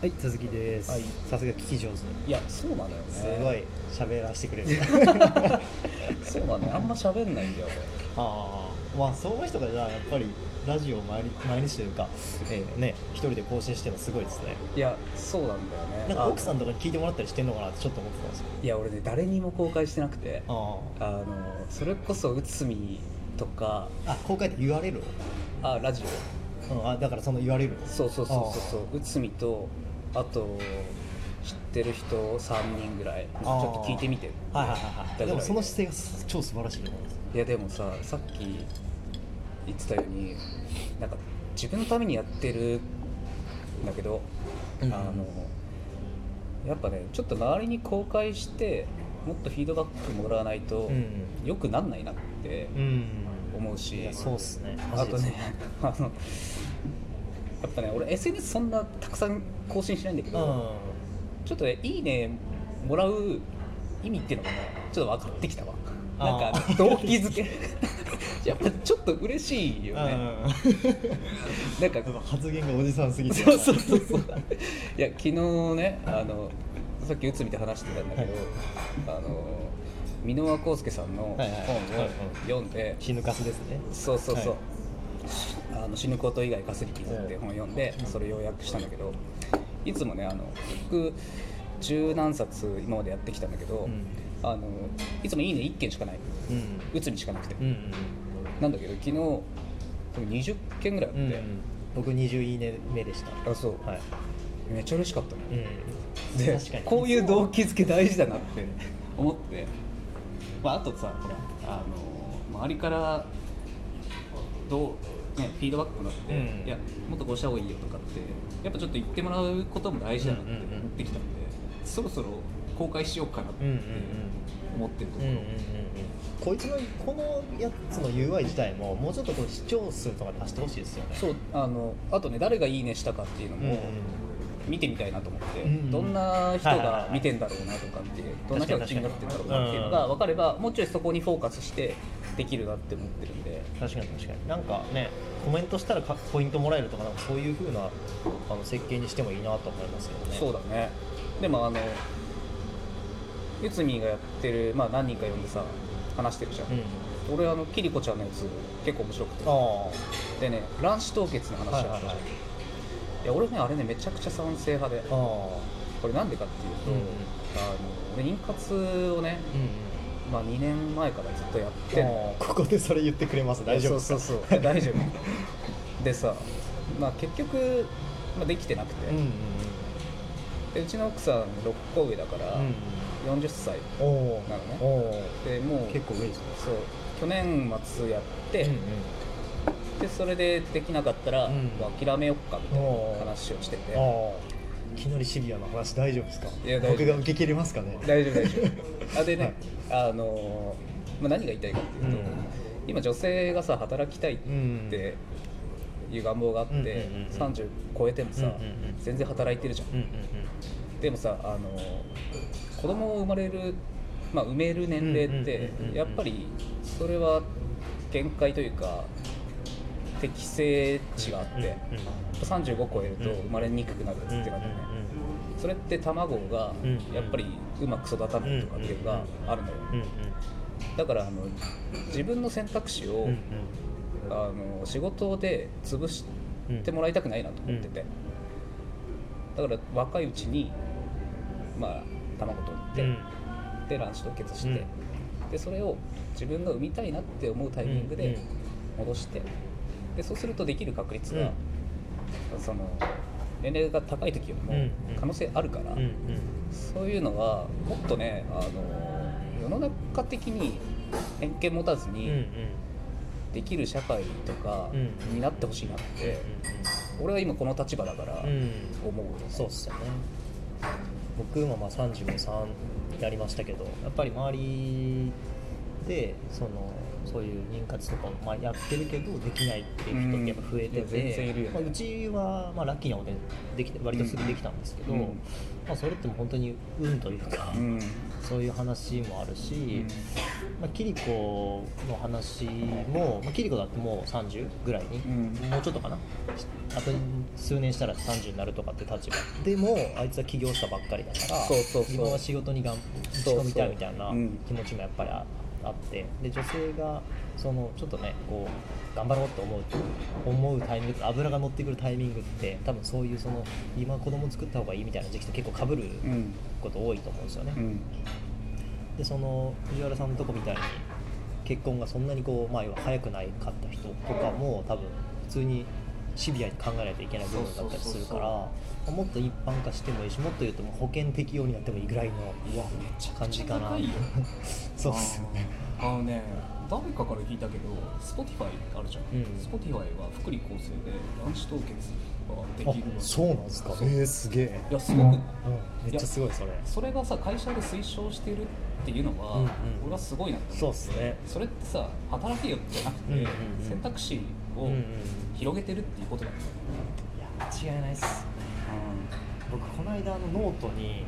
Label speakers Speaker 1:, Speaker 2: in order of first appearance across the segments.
Speaker 1: はい、続きです。
Speaker 2: はい
Speaker 1: さすが聞き上手。
Speaker 2: いやそうなのよね
Speaker 1: すごい喋らせてくれる。
Speaker 2: そうなのよあんま喋んないんだよ
Speaker 1: ああ、まあそういう人がじゃあやっぱりラジオを毎日毎日というか、えー、ね一人で更新してるのすごいですね。
Speaker 2: 俺いやそうなんだよね
Speaker 1: なんか奥さん
Speaker 2: あ
Speaker 1: とかに聞いてもらったりしてんのかなってちょっと思ってたんですよ。
Speaker 2: いや俺ね誰にも公開してなくて
Speaker 1: あ
Speaker 2: あのそれこそ内海とか
Speaker 1: あ。あ、公開って言われる？
Speaker 2: あラジ
Speaker 1: うん、あだからその言われる。
Speaker 2: オそうそうそうそうそう内海とあと知ってる人3人ぐらいちょっと聞いてみて
Speaker 1: はいはいはいはい。でもその姿勢が超素晴らしいと思います。
Speaker 2: いやでもささっき言ってたようになんか自分のためにやってるんだけど、
Speaker 1: うん
Speaker 2: あのやっぱねちょっと周りに公開してもっとフィードバックもらわないと
Speaker 1: うん
Speaker 2: 良くなんないなって
Speaker 1: うん。
Speaker 2: 思うし、
Speaker 1: そうっすね。
Speaker 2: あとね あのやっぱね俺 SNS そんなたくさん更新しないんだけど、
Speaker 1: うん。
Speaker 2: ちょっとねいいねもらう意味っていうのがねちょっと分かってきたわ。なん
Speaker 1: あ
Speaker 2: か動機づけ。やっぱちょっと嬉しいよね、なんか
Speaker 1: うん発言がおじさんすぎて。
Speaker 2: そうそうそうそう。いや昨日ねあのさっき内海で話してたんだけど、あの箕輪康介さんの本を読んで、
Speaker 1: 死ぬかすですね。
Speaker 2: そうそうそう、
Speaker 1: はい。
Speaker 2: あの死ぬこと以外かすり傷って本を読んで、それを要約したんだけどいつもねあの僕十何冊今までやってきたんだけど、
Speaker 1: うん。
Speaker 2: あのいつもいいね1件しかない。
Speaker 1: うん。
Speaker 2: 内海しかなくて、
Speaker 1: うんうん。
Speaker 2: なんだけど昨日多分20件ぐらいあって、
Speaker 1: うんうん、僕20いいね目でした。
Speaker 2: あそう。
Speaker 1: はい、
Speaker 2: めっちゃ嬉しかったね。
Speaker 1: うん、
Speaker 2: で
Speaker 1: 確かに。
Speaker 2: こういう動機づけ大事だなって思って、まあ、あとさほらあの周りからどう、ね、フィードバックもらって、
Speaker 1: うん。
Speaker 2: いやもっとこうした方がいいよとかってやっぱちょっと言ってもらうことも大事だなって思ってきたんで、そろそろ公開しようかなって
Speaker 1: うんうん
Speaker 2: 思ってるところ、
Speaker 1: うんうんうんうんこいつのこのやつの UI 自体ももうちょっとこう視聴数とか出してほしいですよね。
Speaker 2: そうあのあとね誰がいいねしたかっていうのも
Speaker 1: うんうん
Speaker 2: 見てみたいなと思って、
Speaker 1: うんうん。
Speaker 2: どんな人が見てんだろうなとかってどんな人が気になってんだろうなっていうのが分かればもうちょいそこにフォーカスしてできるなって思ってるんで。
Speaker 1: 確かに確かに。なんかねコメントしたらかポイントもらえるとかなんかそういう風なあの設計にしてもいいなと思いますけどね。
Speaker 2: そうだね。でもあの内海がやってる、まあ、何人か呼んでさ話してるじゃん、
Speaker 1: うん。
Speaker 2: 俺あのキリコちゃんのやつ結構面白くて。
Speaker 1: あ
Speaker 2: でね卵子凍結の話あったじゃん、
Speaker 1: はいはいはい
Speaker 2: いや俺ねあれねめちゃくちゃ賛成派で。これなんでかっていうと、
Speaker 1: うんうん。
Speaker 2: あの俺妊活をね、
Speaker 1: うん
Speaker 2: まあ、2年前からずっとやって
Speaker 1: うん
Speaker 2: んの
Speaker 1: ここでそれ言ってくれます。大丈夫
Speaker 2: そうそうそう。大丈夫。でさ、まあ、結局、まあ、できてなくて、
Speaker 1: うんうん
Speaker 2: でうちの奥さん6個上だから、
Speaker 1: うんうん。
Speaker 2: 40歳なのね。
Speaker 1: お
Speaker 2: でもう
Speaker 1: 結構上ですね。
Speaker 2: そう去年末やって、
Speaker 1: うんうん
Speaker 2: でそれでできなかったら、
Speaker 1: うん。
Speaker 2: 諦めよっかみたいな話をしてて。
Speaker 1: いきなりシビアな話大丈夫ですか？
Speaker 2: いや
Speaker 1: 僕が受け切れますかね？
Speaker 2: 大丈夫大丈夫。あでね、あのーまあ、何が言いたいかっていうと、
Speaker 1: うん。
Speaker 2: 今女性がさ働きたいっ
Speaker 1: うん
Speaker 2: ていう願望があって、
Speaker 1: うんうんうんうん
Speaker 2: 30超えてもさ、
Speaker 1: うんうんうん。
Speaker 2: 全然働いてるじゃん。
Speaker 1: うんうん
Speaker 2: でもさあの子供を生まれる、まあ、産める年齢って
Speaker 1: うんうんうんうんうん。
Speaker 2: やっぱりそれは限界というか適正値があって、
Speaker 1: うんうん
Speaker 2: 35超えると
Speaker 1: うん
Speaker 2: 生まれにくくなるってなってね、それって卵が
Speaker 1: うん
Speaker 2: やっぱりうまく育たないとかっていうのがあるのよだからあの自分の選択肢を、
Speaker 1: うん
Speaker 2: あの仕事で潰してもらいたくないなと思ってて、だから若いうちにまあ卵取って、
Speaker 1: うん
Speaker 2: で卵子凍結して、
Speaker 1: うん
Speaker 2: でそれを自分が産みたいなって思うタイミングで戻してでそうするとできる確率が、その年齢が高い時よりも
Speaker 1: うんうん。
Speaker 2: 可能性あるから、
Speaker 1: うんうん。
Speaker 2: そういうのはもっとねあの世の中的に偏見持たずに、
Speaker 1: うんうん。
Speaker 2: できる社会とか
Speaker 1: うん。
Speaker 2: になってほしいなって、俺は今この立場だから
Speaker 1: うん。うん
Speaker 2: 思う、
Speaker 1: そうっすよね。僕もまあ33やりましたけどやっぱり周りでそのそういう妊活とかをまあやってるけどできないっていう人ってやっぱ増えて
Speaker 2: うんね。
Speaker 1: て、まあ、うちはまあラッキーなことでできて割とすぐできたんですけど、
Speaker 2: うん。
Speaker 1: まあ、それってもう本当に運というか、
Speaker 2: うん。
Speaker 1: そういう話もあるし、まあ、キリコの話も、まあ、キリコだってもう30ぐらいに、
Speaker 2: うん。
Speaker 1: もうちょっとかな？あと数年したら30になるとかって立場。でもあいつは起業したばっかりだから
Speaker 2: そうそうそう。
Speaker 1: 自分は仕事にがん打ち込みたいみたいな気持ちもやっぱりああってで女性がそのちょっとねこう頑張ろうと思う思うタイミング油が乗ってくるタイミングって多分そういうその今子供作った方がいいみたいな時期と結構かぶる
Speaker 2: うん
Speaker 1: こと多いと思うんですよね。
Speaker 2: うん。
Speaker 1: でその藤原さんのとこみたいに結婚がそんなにこう、まあ、早くないかった人とかも多分普通にシビアに考えないといけない部分だったりするからまあもっと一般化してもいいしもっと言うともう保険適用になってもいいぐらいの感じかなそうっすよね。
Speaker 2: あのね誰かから聞いたけど Spotify あるじゃん、
Speaker 1: うん。
Speaker 2: Spotify は福利厚生で卵子凍結ができる
Speaker 1: あそうなんですか。
Speaker 2: そう。
Speaker 1: えー、すげえ。
Speaker 2: いやすごく。
Speaker 1: うん、めっちゃすごいそれ。
Speaker 2: それがさ会社で推奨してるっていうのは、
Speaker 1: うんうん
Speaker 2: 俺はすごいなって
Speaker 1: そう
Speaker 2: 思
Speaker 1: っすね。
Speaker 2: それってさ働けよじゃなくて、
Speaker 1: うんうんうん。
Speaker 2: 選択肢を
Speaker 1: うんうん
Speaker 2: 広げてるっていうことだよね、
Speaker 1: いや間違いないっす僕この間あのノートに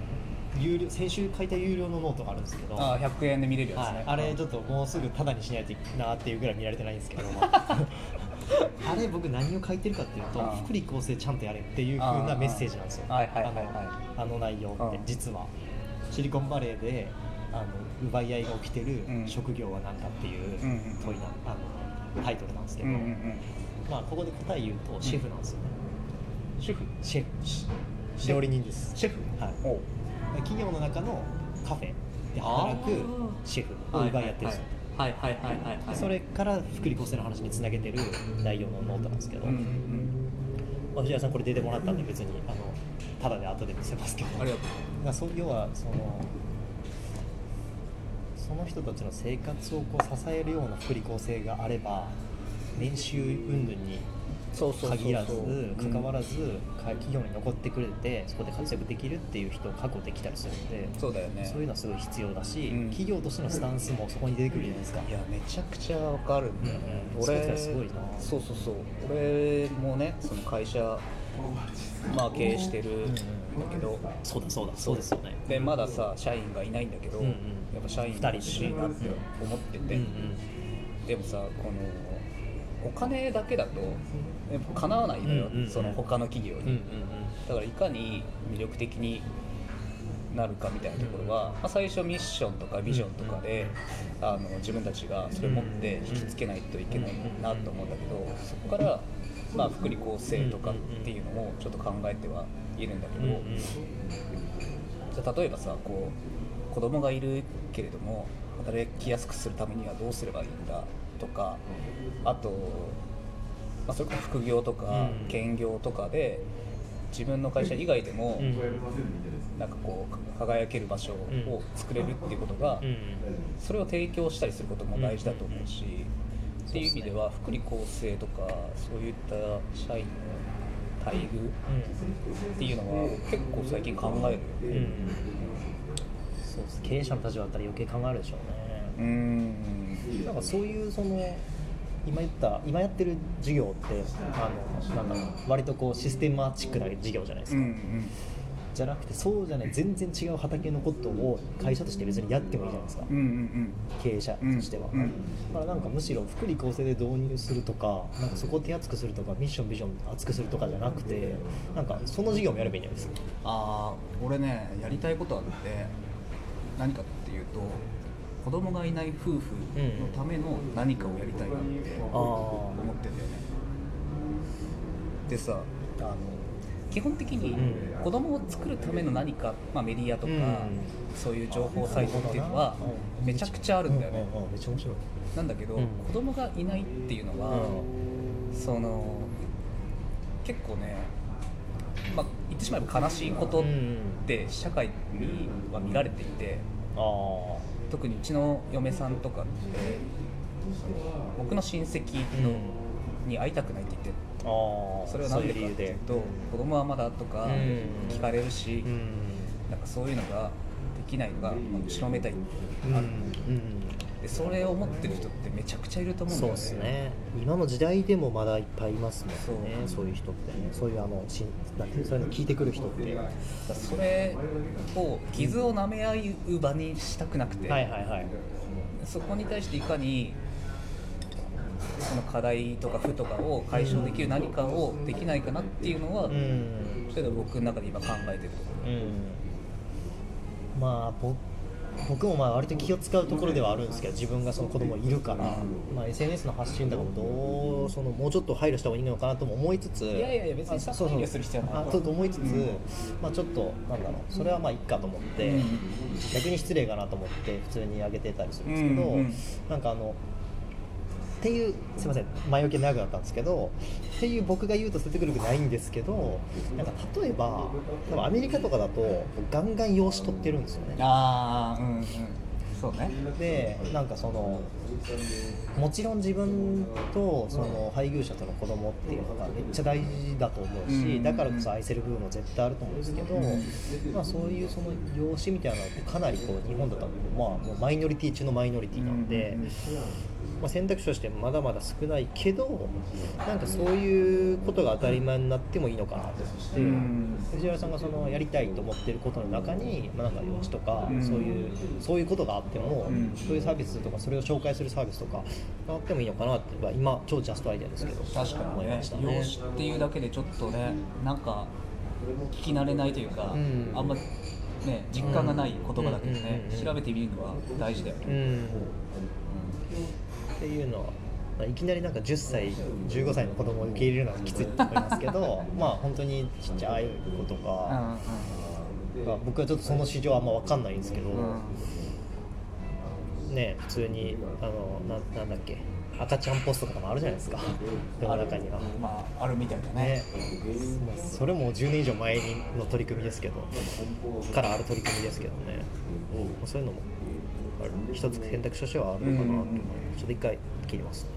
Speaker 1: 有料先週書いた有料のノートがあるんですけど。
Speaker 2: ああ100円で見れるやつね、
Speaker 1: はい、あれちょっともうすぐタダにしないといけないっていうぐらい見られてないんですけど あれ僕何を書いてるかっていうと福利厚生ちゃんとやれっていう風なメッセージなんですよ。あのあの内容って
Speaker 2: うん。
Speaker 1: 実は。シリコンバレーであの奪い合いが起きてる
Speaker 2: うん。
Speaker 1: 職業は何かっていう
Speaker 2: うんうん
Speaker 1: 問いなあのタイトルなんですけど、
Speaker 2: うんうんうん。
Speaker 1: まあここで答え言うとシェフなんですよね、
Speaker 2: 主婦
Speaker 1: シェフ？料理人です。
Speaker 2: シェフ？
Speaker 1: はい企業の中のカフェで働くシェフを奪い合ってるんですよ
Speaker 2: はいはいはいはいはい。
Speaker 1: それから福利厚生の話につなげてる内容のノートなんですけど、
Speaker 2: うんうん
Speaker 1: まあ藤原さんこれ出てもらったんで別にあのただで後で見せますけど。
Speaker 2: ありがとう。
Speaker 1: まあ、そう要はそのその人たちの生活をこう支えるような福利厚生があれば年収云々に限らず
Speaker 2: うん
Speaker 1: 関わらずか企業に残ってくれてそこで活躍できるっていう人を確保できたりするんで
Speaker 2: そうだよね。
Speaker 1: そういうのはすごい必要だし、
Speaker 2: うん。
Speaker 1: 企業としてのスタンスもそこに出てくるじゃないですか。
Speaker 2: いやめちゃくちゃわかるんだよね、俺
Speaker 1: すごいな。
Speaker 2: そうそうそう。俺もねその会社まあ経営してるんだけど、
Speaker 1: そうだそうだそうですよね。
Speaker 2: でまださ社員がいないんだけど、やっぱ社員欲しいなって思ってて、
Speaker 1: うん
Speaker 2: でもさこのお金だけだとやっぱ叶わないのよ、
Speaker 1: うんうんうん。
Speaker 2: その他の企業に、
Speaker 1: うんうんうん。
Speaker 2: だからいかに魅力的になるかみたいなところは、まあ、最初ミッションとかビジョンとかで、あの自分たちがそれを持って引きつけないといけないなと思うんだけどそこから、まあ、福利厚生とかっていうのもちょっと考えてはいるんだけど、じゃあ例えばさこう子供がいるけれども働きやすくするためにはどうすればいいんだとかあと、まあ、それこそ副業とか
Speaker 1: うん。
Speaker 2: 兼業とかで自分の会社以外でも
Speaker 1: うん。
Speaker 2: なんかこう輝ける場所を作れるっていうことが
Speaker 1: うん。
Speaker 2: それを提供したりすることも大事だと思うしっていう意味では福利厚生とかそういった社員の待遇っていうのは結構最近考える。よ
Speaker 1: うん。うんそうです経営者の立場だったら余計考えるでしょうね。
Speaker 2: うん。
Speaker 1: なんかそういうその今言った今やってる事業ってあのなんだろう割とこうシステマチックな事業じゃないですか、
Speaker 2: うん
Speaker 1: じゃなくてそうじゃない全然違う畑のことを会社として別にやってもいいじゃないですか、
Speaker 2: うんうんうん。
Speaker 1: 経営者としては、
Speaker 2: うんうん
Speaker 1: だからなんかむしろ福利厚生で導入するとかなんかそこを手厚くするとかミッションビジョン厚くするとかじゃなくてなんかその事業もやればいいんじゃないですか。
Speaker 2: ああ俺ねやりたいことあって何かっていうと子供がいない夫婦のための何かをやりたいなって
Speaker 1: あ
Speaker 2: 思ってんだよね。でさあの基本的に
Speaker 1: うん。
Speaker 2: 子供を作るための何か、まあ、メディアとか、
Speaker 1: うん。
Speaker 2: そういう情報サイトっていうのはめちゃくちゃあるんだよね、
Speaker 1: めっちゃ面白い。
Speaker 2: なんだけど、
Speaker 1: うん。
Speaker 2: 子供がいないっていうのは、その結構ね、まあ、言ってしまえば悲しいことって社会には見られていて特にうちの嫁さんとかって僕の親戚の、に会いたくないって言ってそれは何でかっていうと子供はまだとか
Speaker 1: うん。
Speaker 2: 聞かれるし、
Speaker 1: うん。
Speaker 2: なんかそういうのができないのがまあ後ろめたい
Speaker 1: うん
Speaker 2: ある。
Speaker 1: うん
Speaker 2: ででそれを持ってる人ってめちゃくちゃいると思うんだ
Speaker 1: そう
Speaker 2: よね
Speaker 1: ですね。今の時代でもまだいっぱいいますもんね。
Speaker 2: そう
Speaker 1: そういう人って。ねそういうあのしなんていうそういうの聞いてくる人って。
Speaker 2: それを傷を舐め合う場にしたくなくて、
Speaker 1: はいはいはい。
Speaker 2: そこに対していかにその課題とか負とかを解消できる何かをできないかなっていうのは、
Speaker 1: うん。
Speaker 2: それが僕の中で今考えてるとこ
Speaker 1: うん。まあぼ僕もまあ割と気を使うところではあるんですけど自分がその子供いるから、まあ、SNS の発信とかもどうそのもうちょっと配慮した方がいいのかなとも思いつつ
Speaker 2: いやいやいや別に配慮する必要はない。
Speaker 1: あちょっと思いつつ、
Speaker 2: うん
Speaker 1: まあ、ちょっとなんだろうそれはまあいいかと思って、
Speaker 2: うん
Speaker 1: 逆に失礼かなと思って普通に上げてたりするんですけど、なんかあのっていうすいません前置き長くなったんですけどっていう僕が言うと説得力ないんですけどなんか例えば多分アメリカとかだとガンガン養子取ってるんですよね。
Speaker 2: ああうんうん。そうね。
Speaker 1: でなんかそのもちろん自分とその配偶者との子供っていうのがめっちゃ大事だと思うし、
Speaker 2: うん。
Speaker 1: だからこそ愛せる部分も絶対あると思うんですけど、まあ、そういうその養子みたいなのってかなりこう日本だとまあもうマイノリティ中のマイノリティなんで、まあ、選択肢としてまだまだ少ないけどなんかそういうことが当たり前になってもいいのかなと思って、
Speaker 2: うん。
Speaker 1: 藤原さんがそのやりたいと思ってることの中に、まあ、なんか養子とか、
Speaker 2: うん。
Speaker 1: そういうそういうことがあっても、
Speaker 2: うん。
Speaker 1: そういうサービスとかそれを紹介するサービスとかがあってもいいのかなってまあ今超ジャストアイデアですけど
Speaker 2: 確かにね。
Speaker 1: 思いましたね。
Speaker 2: 養子っていうだけでちょっとねなんか聞き慣れないというか、
Speaker 1: うん。
Speaker 2: あんまね実感がない言葉だけどね、
Speaker 1: うん。うんうんうん
Speaker 2: 調べてみるのは大事だよね、
Speaker 1: うん。っていうのは、まあ、いきなりなんか10歳15歳の子供を受け入れるのはきついと思いますけど まあ本当にちっちゃい子と
Speaker 2: うん
Speaker 1: か、まあ僕はちょっとその市場はあんま分かんないんですけど、
Speaker 2: うんうん
Speaker 1: ね普通にあのななんだっけ赤ちゃんポストとかもあるじゃないですか。世の中には。
Speaker 2: まああるみたいだね。
Speaker 1: ね、まあそれも10年以上前の取り組みですけどからある取り組みですけどね、まあそういうのも一つ選択肢としてはあるのかなと思います、ちょっと一回切りますね